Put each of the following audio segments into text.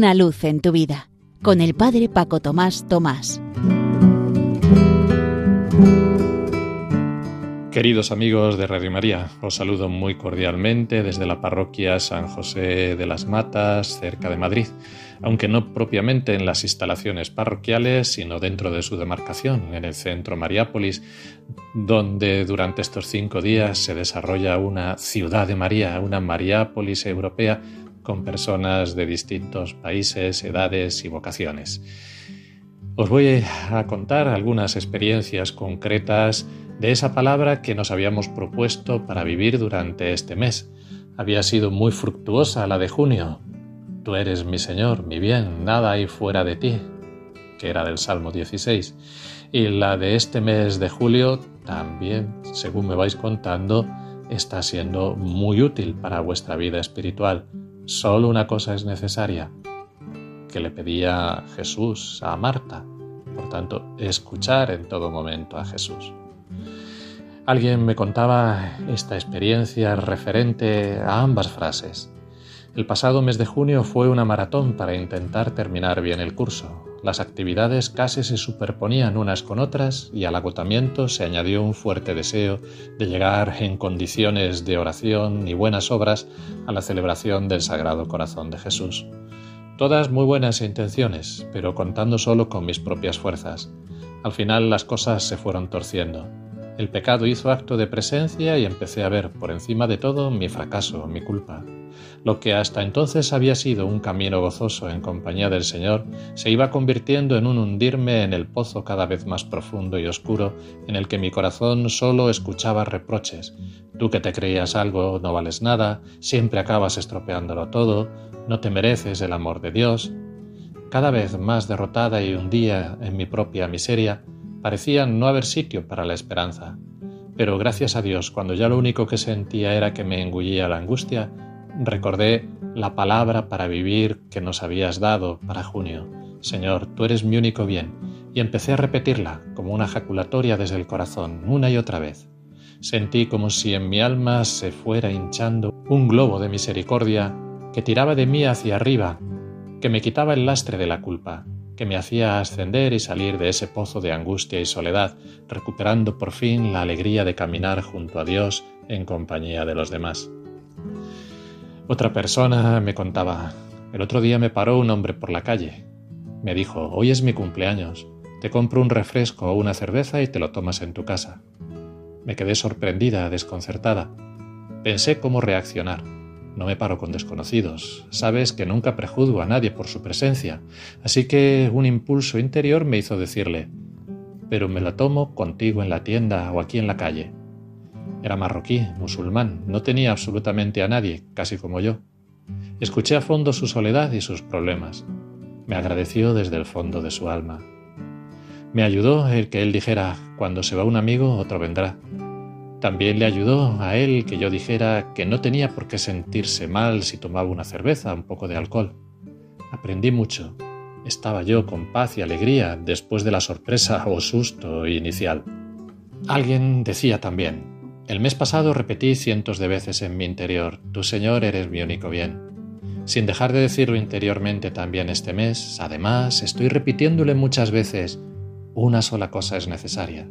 Una luz en tu vida, con el Padre Paco Tomás Tomás. Queridos amigos de Radio María, os saludo muy cordialmente desde la parroquia San José de las Matas, cerca de Madrid, aunque no propiamente en las instalaciones parroquiales, sino dentro de su demarcación, en el centro Mariápolis, donde durante estos cinco días se desarrolla una ciudad de María, una Mariápolis europea con personas de distintos países, edades y vocaciones. Os voy a contar algunas experiencias concretas de esa palabra que nos habíamos propuesto para vivir durante este mes. Había sido muy fructuosa la de junio. Tú eres mi Señor, mi bien, nada hay fuera de ti, que era del Salmo 16. Y la de este mes de julio también, según me vais contando, está siendo muy útil para vuestra vida espiritual. Solo una cosa es necesaria, que le pedía Jesús a Marta. Por tanto, escuchar en todo momento a Jesús. Alguien me contaba esta experiencia referente a ambas frases. El pasado mes de junio fue una maratón para intentar terminar bien el curso. Las actividades casi se superponían unas con otras y al agotamiento se añadió un fuerte deseo de llegar en condiciones de oración y buenas obras a la celebración del Sagrado Corazón de Jesús. Todas muy buenas intenciones, pero contando solo con mis propias fuerzas. Al final las cosas se fueron torciendo. El pecado hizo acto de presencia y empecé a ver por encima de todo mi fracaso, mi culpa. Lo que hasta entonces había sido un camino gozoso en compañía del Señor se iba convirtiendo en un hundirme en el pozo cada vez más profundo y oscuro en el que mi corazón solo escuchaba reproches. Tú que te creías algo no vales nada, siempre acabas estropeándolo todo, no te mereces el amor de Dios. Cada vez más derrotada y hundida en mi propia miseria, Parecía no haber sitio para la esperanza. Pero gracias a Dios, cuando ya lo único que sentía era que me engullía la angustia, recordé la palabra para vivir que nos habías dado para junio. Señor, tú eres mi único bien. Y empecé a repetirla como una jaculatoria desde el corazón, una y otra vez. Sentí como si en mi alma se fuera hinchando un globo de misericordia que tiraba de mí hacia arriba, que me quitaba el lastre de la culpa, que me hacía ascender y salir de ese pozo de angustia y soledad, recuperando por fin la alegría de caminar junto a Dios en compañía de los demás. Otra persona me contaba, el otro día me paró un hombre por la calle. Me dijo, hoy es mi cumpleaños, te compro un refresco o una cerveza y te lo tomas en tu casa. Me quedé sorprendida, desconcertada. Pensé cómo reaccionar. No me paro con desconocidos. Sabes que nunca prejuzgo a nadie por su presencia, así que un impulso interior me hizo decirle, pero me la tomo contigo en la tienda o aquí en la calle. Era marroquí, musulmán, no tenía absolutamente a nadie, casi como yo. Escuché a fondo su soledad y sus problemas. Me agradeció desde el fondo de su alma. Me ayudó el que él dijera, cuando se va un amigo, otro vendrá. También le ayudó a él que yo dijera que no tenía por qué sentirse mal si tomaba una cerveza, un poco de alcohol. Aprendí mucho. Estaba yo con paz y alegría después de la sorpresa o susto inicial. Alguien decía también, el mes pasado repetí cientos de veces en mi interior, Tu Señor eres mi único bien. Sin dejar de decirlo interiormente también este mes, además, estoy repitiéndole muchas veces, una sola cosa es necesaria,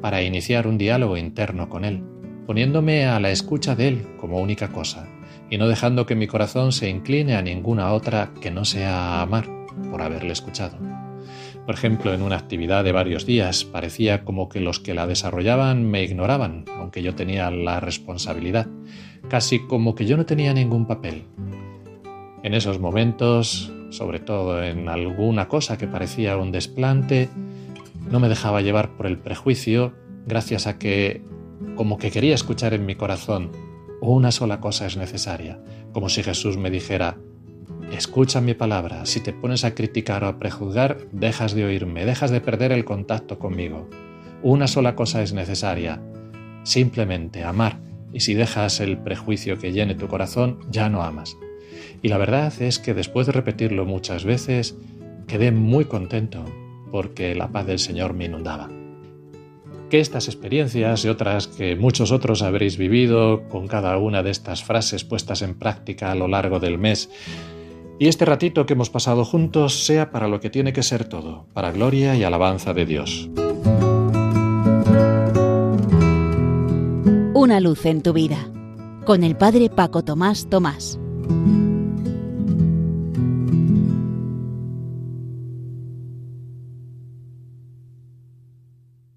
para iniciar un diálogo interno con Él, poniéndome a la escucha de Él como única cosa, y no dejando que mi corazón se incline a ninguna otra que no sea amar por haberle escuchado. Por ejemplo, en una actividad de varios días parecía como que los que la desarrollaban me ignoraban, aunque yo tenía la responsabilidad, casi como que yo no tenía ningún papel. En esos momentos, sobre todo en alguna cosa que parecía un desplante, no me dejaba llevar por el prejuicio gracias a que, como que quería escuchar en mi corazón, una sola cosa es necesaria, como si Jesús me dijera, escucha mi palabra, si te pones a criticar o a prejuzgar, dejas de oírme, dejas de perder el contacto conmigo. Una sola cosa es necesaria, simplemente amar, y si dejas el prejuicio que llene tu corazón, ya no amas. Y la verdad es que después de repetirlo muchas veces, quedé muy contento, porque la paz del Señor me inundaba. Que estas experiencias y otras que muchos otros habréis vivido con cada una de estas frases puestas en práctica a lo largo del mes y este ratito que hemos pasado juntos sea para lo que tiene que ser todo, para gloria y alabanza de Dios. Una luz en tu vida, con el Padre Paco Tomás Tomás.